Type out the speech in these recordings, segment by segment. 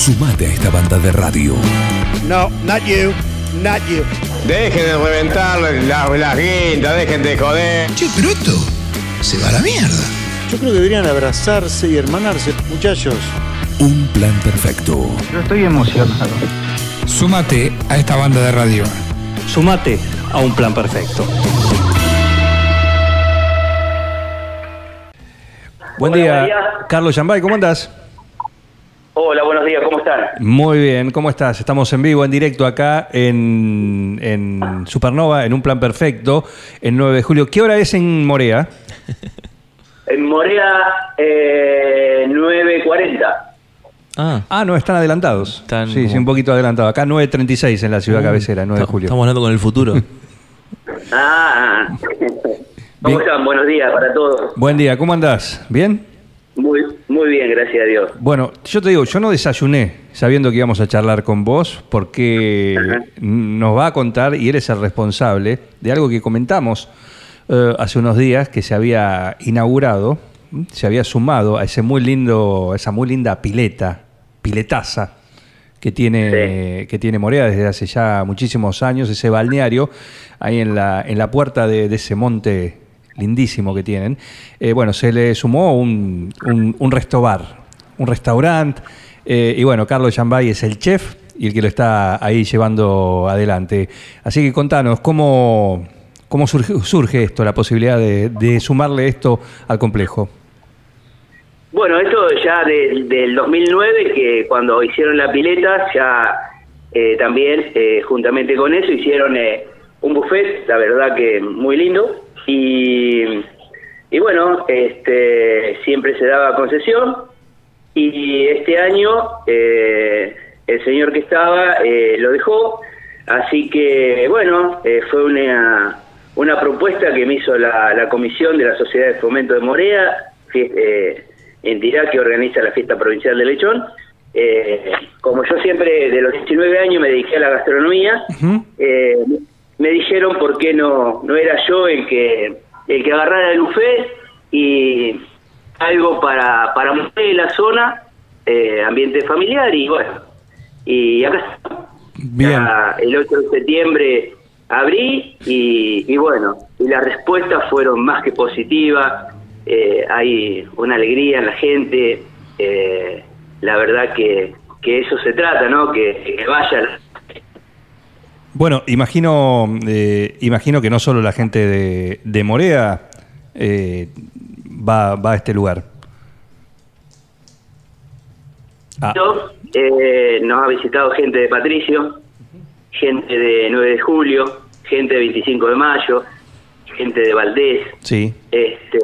Sumate a esta banda de radio. No, not you, not you. Dejen de reventar las la guindas, dejen de joder. Che, pero esto se va a la mierda. Yo creo que deberían abrazarse y hermanarse, muchachos. Un plan perfecto. Yo estoy emocionado. Súmate a esta banda de radio. Sumate a un plan perfecto. Buen Hola, día. Carlos Yambay, ¿cómo andás? Hola, buenos días, ¿cómo están? Muy bien, ¿cómo estás? Estamos en vivo, en directo acá en, en Supernova, en un plan perfecto, el 9 de julio. ¿Qué hora es en Morea? En Morea, eh, 9.40. Ah, Ah, no, están adelantados. Están sí, sí, un poquito adelantado. Acá 9.36 en la ciudad cabecera, 9 de julio. estamos hablando con el futuro. Ah, ¿cómo Bien. están? Buenos días para todos. Buen día, ¿cómo andás? ¿Bien? Muy, muy bien, gracias a Dios. Bueno, yo te digo, yo no desayuné sabiendo que íbamos a charlar con vos porque Ajá. nos va a contar y eres el responsable de algo que comentamos eh, hace unos días que se había inaugurado, se había sumado a ese muy lindo, a esa muy linda pileta, piletaza que tiene, que tiene Morea desde hace ya muchísimos años, ese balneario ahí en la, en la puerta de, de ese monte lindísimo que tienen. Eh, bueno, se le sumó un, un, un restobar, un restaurante, eh, y bueno, Carlos Yambay es el chef y el que lo está ahí llevando adelante. Así que contanos, ¿cómo, cómo surge, surge esto, la posibilidad de, de sumarle esto al complejo? Bueno, esto ya de- del 2009, que cuando hicieron la pileta, ya eh, también, juntamente con eso, hicieron eh, un buffet, la verdad que muy lindo. Y, y bueno, este siempre se daba concesión. Y este año eh, el señor que estaba eh, lo dejó. Así que, bueno, eh, fue una, una propuesta que me hizo la, la comisión de la Sociedad de Fomento de Morea, eh, entidad que organiza la fiesta provincial de Lechón. Eh, como yo siempre de los 19 años me dediqué a la gastronomía, me dijeron por qué no, no era yo el que, el que agarrara el buffet y algo para, para mujer en la zona, eh, ambiente familiar y bueno, y acá. Bien. El 8 de septiembre abrí y, y bueno, y las respuestas fueron más que positivas, eh, hay una alegría en la gente, eh, la verdad que, que eso se trata, ¿no? Que, que vaya Bueno, imagino, eh, imagino que no solo la gente de, de Morea eh, va, va a este lugar. Ah, Eh, nos ha visitado gente de Patricio, gente de 9 de julio, gente de 25 de mayo, gente de Valdés, sí. este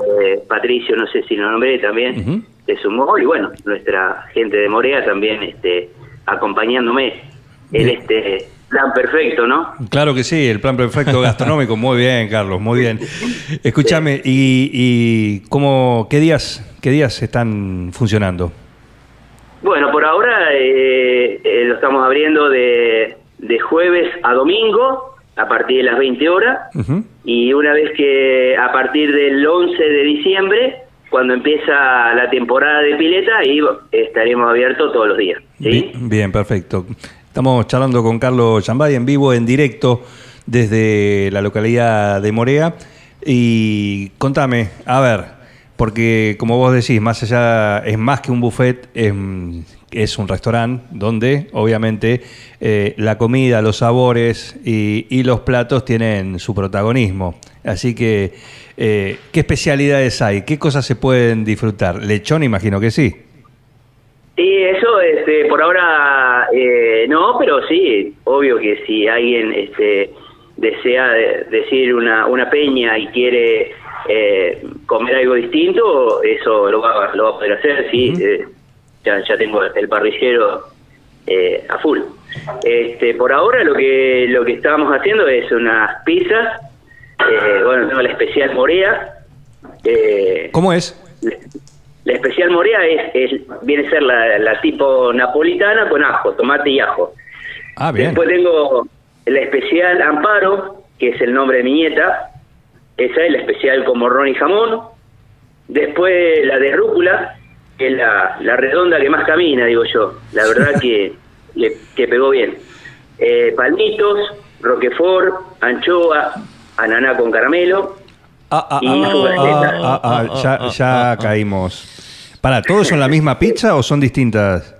Patricio, no sé si lo nombré también, Ujú. se sumó y bueno, nuestra gente de Morea también este acompañándome en Bien. este plan perfecto, ¿no? Claro que sí, el plan perfecto gastronómico. Muy bien, Carlos, muy bien. Escúchame, ¿y, y cómo, qué, días, qué días están funcionando? Bueno, por ahora eh, eh, lo estamos abriendo de, de jueves a domingo a partir de las 20 horas y una vez que a partir del 11 de diciembre, cuando empieza la temporada de pileta, estaremos abiertos todos los días. ¿sí? Bi- Bien, perfecto. Estamos charlando con Carlos Yambay en vivo, en directo, desde la localidad de Morea. Y contame, a ver, porque como vos decís, más allá, es más que un buffet, es, es un restaurante donde obviamente eh, la comida, los sabores y, y los platos tienen su protagonismo. Así que, eh, ¿qué especialidades hay? ¿Qué cosas se pueden disfrutar? Lechón, imagino que sí. Y eso, este, por ahora eh, no, pero sí, obvio que si alguien este, desea de- decir una, una peña y quiere eh, comer algo distinto, eso lo va, lo va a poder hacer, sí. eh, ya, ya tengo el parrillero eh, a full. Este, por ahora lo que lo que estábamos haciendo es unas pizzas, eh, bueno, tengo la especial Morea. Eh, ¿Cómo es? La especial Morea es, es- viene a ser la, la tipo napolitana con ajo, tomate y ajo. Ah, bien. Después tengo la especial Amparo, que es el nombre de mi nieta. Esa es la especial con morrón y jamón. Después la de rúcula, es la, la redonda que más camina, digo yo. La verdad que, que, que pegó bien. Eh, palmitos, roquefort, anchoa, ananá con caramelo. Ah, ah, Y ah, ah, ah, ah, ya ya caímos. Para, ¿todos son la misma pizza o son distintas?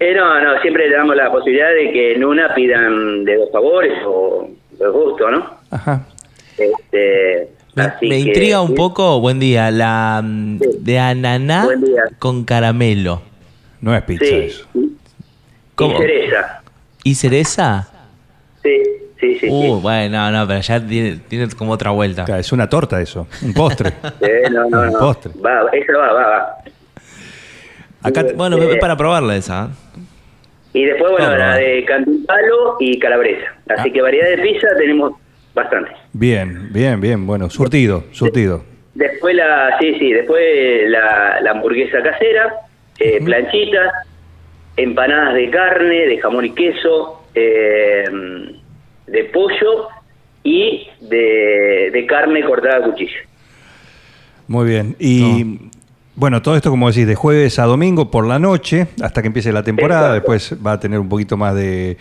Eh, no, no, siempre le damos la posibilidad de que en una pidan de dos sabores o de gusto, ¿no? Ajá. Este, Me, así me que- intriga un poco, buen día, la mm, Sí. de ananá con caramelo. No es pizza Sí. eso. ¿Cómo? Y cereza. ¿Y cereza? Sí, sí, sí. Uh, sí. bueno, no, no, pero ya tiene, tiene como otra vuelta. Claro, Es una torta eso, un postre. Eh, no, no, Un no. postre. Va, esa va, va, va. Acá, bueno, Eh, es para probarla esa. ¿eh? Y después, bueno, No, no. la de cantimpalo y calabresa. Así Ah. que variedad de pizza tenemos bastante. Bien, bien, bien. Bueno, surtido, surtido. Después la, sí, sí, después la, la hamburguesa casera, eh, planchitas, empanadas de carne, de jamón y queso, eh, de pollo y de, de carne cortada a cuchillo. Muy bien. Y bueno, todo esto, como decís, de jueves a domingo por la noche, hasta que empiece la temporada. Exacto. Después va a tener un poquito más de,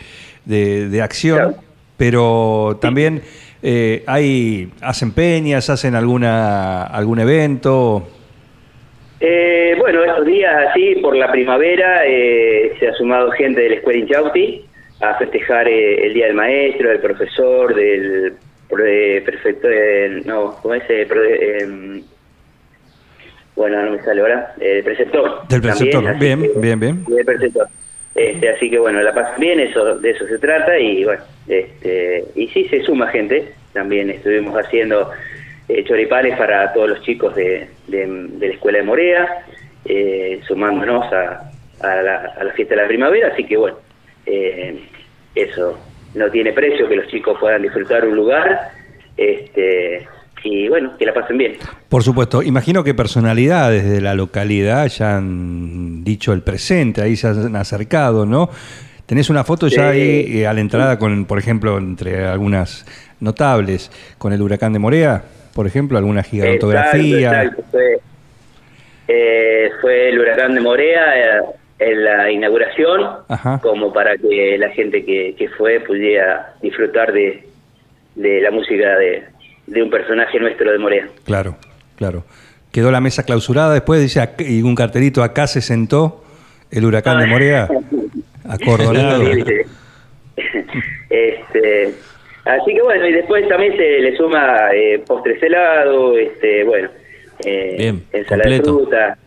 de- de acción. Claro. Pero también eh, hay, hacen peñas, hacen alguna algún evento. Eh, bueno, estos días así, por la primavera, eh, se ha sumado gente de la Escuela Inchausti a festejar eh, el Día del Maestro, del Profesor, del pre- prefecto, eh, no, ¿cómo es? Eh, em, bueno, no me sale ahora, eh, preceptor. Del preceptor, también, bien, que- bien, bien. Del preceptor. Este, así que bueno, la pasan bien, eso de eso se trata y bueno, este, y sí se suma gente. También estuvimos haciendo eh, choripanes para todos los chicos de, de- de la escuela de Morea, eh, sumándonos a, a la, a la fiesta de la primavera. Así que bueno, eh, eso no tiene precio que los chicos puedan disfrutar un lugar este, y bueno, que la pasen bien. Por supuesto, imagino que personalidades de la localidad ya han dicho el presente, ahí se han acercado, ¿no? Tenés una foto ya ahí eh, a la entrada con, por ejemplo, entre algunas notables, con el huracán de Morea, por ejemplo, alguna gigantografía. Exacto, exacto. Fue, eh, fue el huracán de Morea eh, en la inauguración, Ajá. como para que la gente que, que fue pudiera disfrutar de, de la música de, de un personaje nuestro de Morea. Claro, claro. Quedó la mesa clausurada, después dice y un cartelito, acá se sentó el huracán de Morea, acordonado. Este, así que bueno, y después también se le suma eh, postres helado, este, bueno, eh, Bien, ensalada de fruta,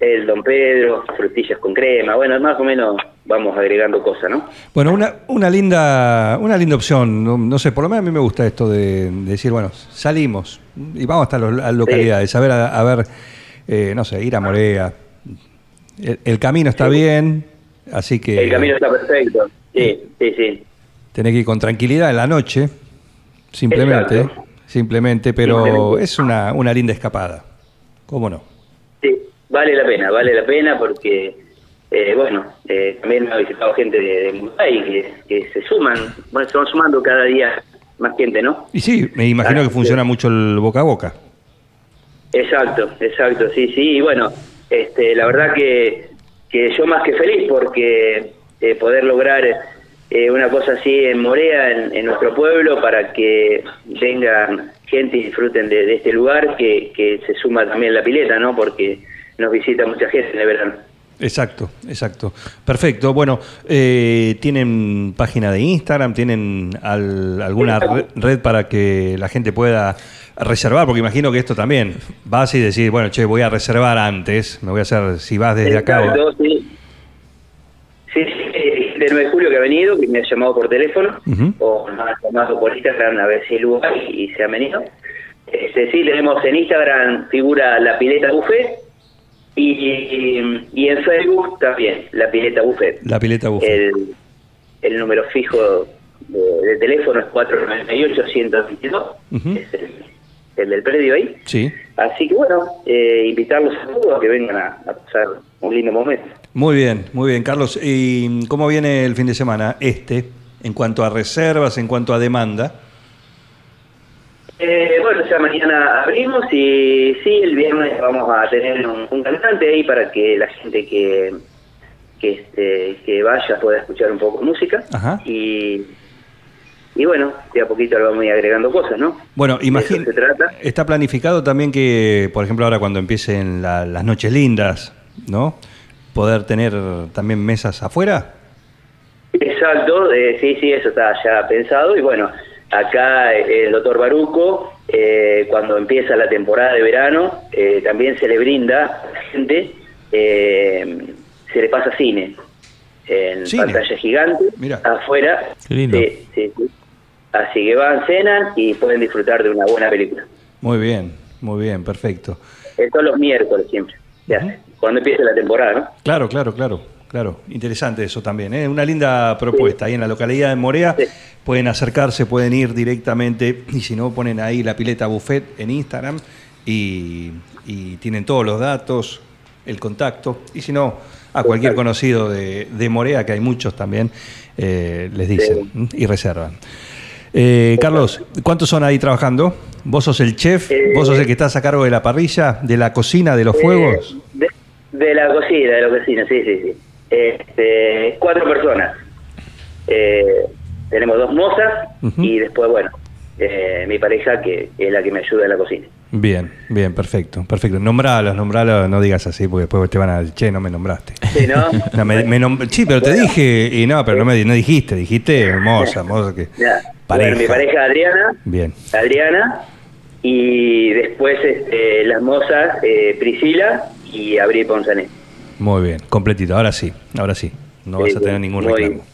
el Don Pedro, frutillas con crema, bueno, más o menos vamos agregando cosas, ¿no? Bueno, una, una linda una linda opción. No, no sé, por lo menos a mí me gusta esto de, de decir, bueno, salimos y vamos hasta los- las localidades, a ver, a, a ver eh, no sé, ir a Morea. El, el camino está bien, así que El camino está perfecto, sí, sí, sí. tenés que ir con tranquilidad en la noche, simplemente, Exacto. simplemente, pero Simplemente. es una, una linda escapada. ¿Cómo no? Sí, vale la pena, vale la pena porque, eh, bueno, eh, también me ha visitado gente de, de Mumbai que, que se suman, bueno, se van sumando cada día más gente, ¿no? Y sí, me imagino que funciona mucho el boca a boca. Exacto, exacto, sí, sí, y bueno, este, la verdad que, que yo más que feliz porque eh, poder lograr eh, una cosa así en Morea, en, en nuestro pueblo, para que vengan gente y disfruten de, de este lugar, que, que se suma también la pileta, ¿no? Porque nos visita mucha gente en el verano. Exacto, exacto. Perfecto. Bueno, eh, ¿tienen página de Instagram? ¿Tienen al- alguna re- red para que la gente pueda reservar? Porque imagino que esto también, vas y decís, bueno, che, voy a reservar antes, me voy a hacer, si vas desde acá. Exacto, sí. Sí, sí, eh, de 9 de julio que ha venido, que me ha llamado por teléfono, o me ha llamado por Instagram a ver si hay lugar y, se han venido. Este, sí, tenemos en Instagram figura la pileta buffet y, y en Facebook también la pileta buffet. La pileta buffet. El, el número fijo de, de teléfono es 498-122, Ujú. es el, el del predio ahí. Sí. Así que bueno, eh, invitarlos a todos a que vengan a, a pasar un lindo momento. Muy bien, muy bien. Carlos, ¿y cómo viene el fin de semana este en cuanto a reservas, en cuanto a demanda? Eh, bueno, ya mañana abrimos y sí, el viernes vamos a tener un, un cantante ahí para que la gente que que este que vaya pueda escuchar un poco de música Ajá. y y bueno, de a poquito le vamos a ir agregando cosas, ¿no? Bueno, trata. Está planificado también que, por ejemplo, ahora cuando empiecen la- las noches lindas, ¿no? Poder tener también mesas afuera. Exacto, eh, sí, sí, eso está ya pensado. Y bueno, acá eh, el doctor Baruco, eh, cuando empieza la temporada de verano, eh, también se le brinda a la gente, eh, se le pasa cine en Cine. pantalla gigante, Mira. afuera. Qué lindo. Sí, sí, sí. Así que van, cenan y pueden disfrutar de una buena película. Muy bien, muy bien, perfecto. Esto los miércoles siempre, se hace, cuando empieza la temporada, ¿no? Claro, claro, claro, claro. Interesante eso también. ¿eh? Una linda propuesta. Ahí en la localidad de Morea Sí. pueden acercarse, pueden ir directamente y si no ponen ahí la pileta buffet en Instagram y, y tienen todos los datos, el contacto. Y si no, a cualquier conocido de, de Morea, que hay muchos también, eh, les dicen y reservan. Eh, Carlos, ¿cuántos son ahí trabajando? ¿Vos sos el chef? Eh, ¿Vos sos el que estás a cargo de la parrilla, de la cocina, de los fuegos? Eh, de, de la cocina, de la cocina, sí, sí, sí. Este, cuatro personas. Eh, tenemos dos mozas y después, bueno, eh, mi pareja que es la que me ayuda en la cocina. Bien, bien, perfecto, perfecto. Nombralos, nombralos, no digas así, porque después te van a decir, che, no me nombraste. Sí, ¿no? No, me- me sí, pero te dije, y no, pero no me no dijiste, dijiste hermosa, hermosa que. Ya. Pareja. Bueno, mi pareja Adriana, Bien, Adriana, y después este, las mozas eh, Priscila y Abril Ponzané. muy bien, completito. Ahora sí, ahora sí. No vas a tener ningún muy- reclamo.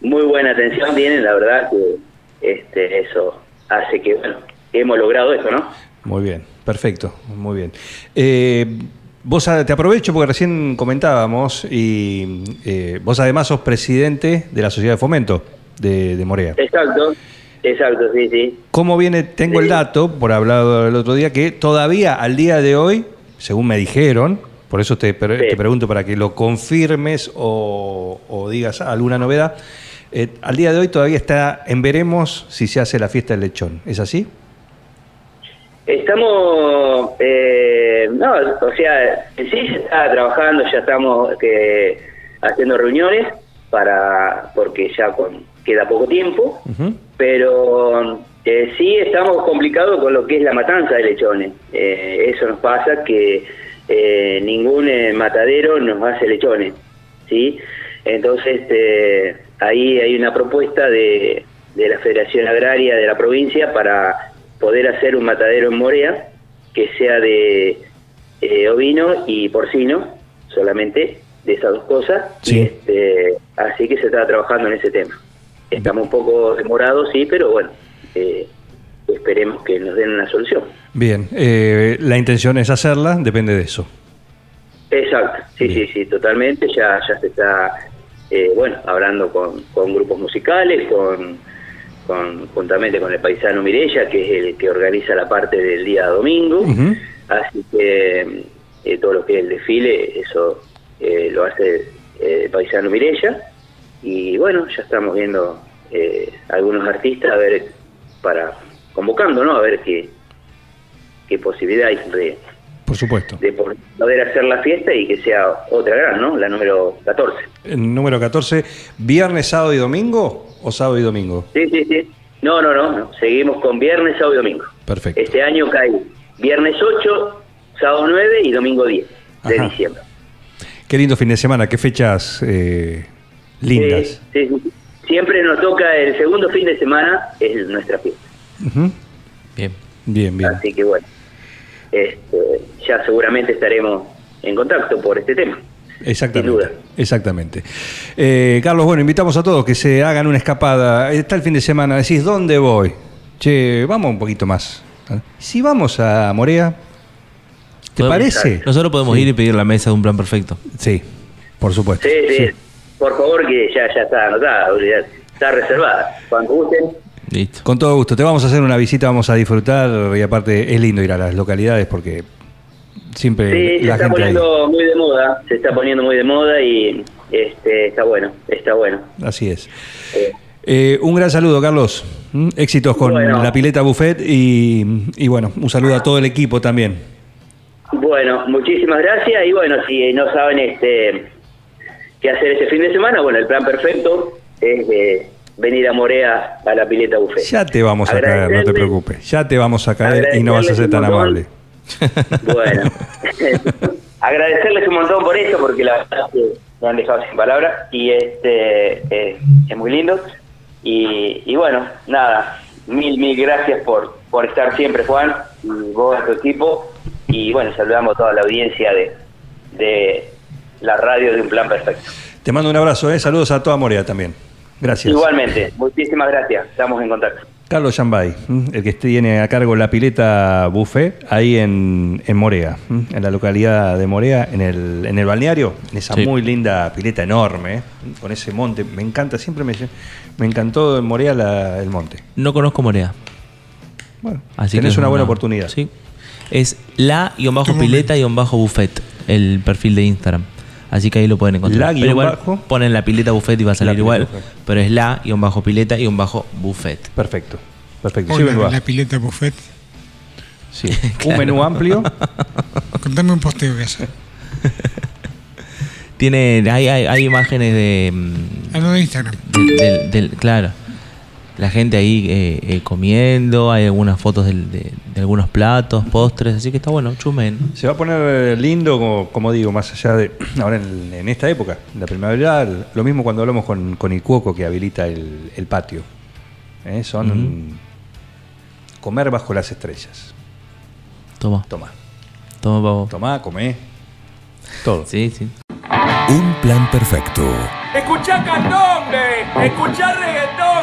Muy buena atención tienen, la verdad que este, eso hace que, bueno, hemos logrado eso, ¿no? Muy bien, perfecto, muy bien. Eh, vos ah, te aprovecho porque recién comentábamos y eh, vos además sos presidente de la Sociedad de Fomento de, de Morea. Exacto, exacto, sí, sí. ¿Cómo viene? Tengo el dato, por hablado el otro día, que todavía al día de hoy, según me dijeron, por eso te, pre- Sí. te pregunto para que lo confirmes o, o digas alguna novedad, eh, al día de hoy todavía está en veremos si se hace la fiesta del lechón. ¿Es así? Estamos, eh, no, o sea, sí se está trabajando, ya estamos que, haciendo reuniones para, porque ya con, queda poco tiempo, pero eh, sí estamos complicados con lo que es la matanza de lechones. Eh, eso nos pasa que eh, ningún eh, matadero nos hace lechones, ¿sí? Entonces eh, ahí hay una propuesta de, de la Federación Agraria de la provincia para poder hacer un matadero en Morea que sea de ovino y porcino, solamente de esas dos cosas. Sí. Y, este, así que se está trabajando en ese tema. Estamos un poco demorados, sí, pero bueno, eh, esperemos que nos den una solución. Bien, eh, la intención es hacerla, depende de eso. Exacto, sí, Bien. sí, sí, totalmente. Ya, ya se está, eh, bueno, hablando con, con grupos musicales, con, con juntamente con el paisano Mirella, que es el que organiza la parte del día domingo. Así que eh, todo lo que es el desfile, eso eh, lo hace eh, el paisano Mirella. Y bueno, ya estamos viendo eh, algunos artistas a ver para convocando, ¿no? A ver qué, qué posibilidad hay de, Por supuesto. de poder hacer la fiesta y que sea otra gran, ¿no? La número 14. El número 14, ¿viernes, sábado y domingo o sábado y domingo? Sí, sí, sí. No, no, no, no. Seguimos con viernes, sábado y domingo. Perfecto. Este año cae viernes 8, sábado 9 y domingo 10 de Ajá. diciembre. Qué lindo fin de semana, qué fechas eh, lindas. Sí, sí, sí. Siempre nos toca el segundo fin de semana, es nuestra fiesta. Bien. Bien, bien. Así que bueno, este, ya seguramente estaremos en contacto por este tema. Exactamente. Sin duda. Exactamente. Eh, Carlos, bueno, invitamos a todos que se hagan una escapada. Está el fin de semana, decís, ¿dónde voy? Che, vamos un poquito más. Si vamos a Morea, ¿te parece? Nosotros podemos ir y pedir la mesa de un plan perfecto. Sí, por supuesto. Sí, sí, Sí. Por favor que ya, ya está anotada, está reservada. Cuando gusten, Listo. Con todo gusto. Te vamos a hacer una visita, vamos a disfrutar y aparte es lindo ir a las localidades porque siempre Sí, se está gente ahí. poniendo muy de moda, se está poniendo muy de moda y este está bueno, está bueno. Así es. Eh, Eh, un gran saludo, Carlos. ¿Mm? Éxitos con Bueno. la pileta buffet y, y bueno, un saludo a todo el equipo también. Bueno, muchísimas gracias y bueno, si no saben este qué hacer este fin de semana, bueno, el plan perfecto es eh, venir a Morea a la pileta buffet. Ya te vamos a caer, no te preocupes. Ya te vamos a caer y no vas a ser tan amable. Bueno, agradecerles un montón por eso, porque la verdad es que me han dejado sin palabras y este eh, es muy lindo. Y, y bueno, nada, mil, mil gracias por, por estar siempre, Juan, y vos tu equipo. Y bueno, saludamos a toda la audiencia de, de la radio de Un Plan Perfecto. Te mando un abrazo, ¿eh? saludos a toda Morea también. Gracias. Igualmente, muchísimas gracias, estamos en contacto. Carlos Yambay, ¿m? el que tiene a cargo la pileta buffet ahí en, en Morea, en la localidad de Morea, en el, en el balneario, en esa Sí. muy linda pileta enorme, ¿eh? con ese monte. Me encanta, siempre me, me encantó en Morea la- el monte. No conozco Morea. Bueno, Así tenés que es una buena oportunidad. Sí. Es la y bajo pileta y bajo buffet, el perfil de Instagram. Así que ahí lo pueden encontrar. La Pero guion igual bajo. ponen la pileta buffet y va a salir La igual. buffet. Pero es la y bajo pileta y bajo buffet. Perfecto, perfecto. Hola, la pileta buffet. Sí. Un menú amplio. Contame un posteo que hace. Tiene, hay, hay, hay imágenes de, mm, A lo de Instagram. del, del- del- claro, la gente ahí eh, eh, comiendo, hay algunas fotos de, de algunos platos, postres, así que está bueno, chumen. Se va a poner eh, lindo, como, como digo, más allá de ahora en, en esta época, la primavera, lo mismo cuando hablamos con, con el cuoco que habilita el, el patio. ¿Eh? Son comer bajo las estrellas. Toma, Toma, toma pavo. toma, comé. Todo. Sí, sí. Un plan perfecto. Escuchá candombe, escuchá reggaetón,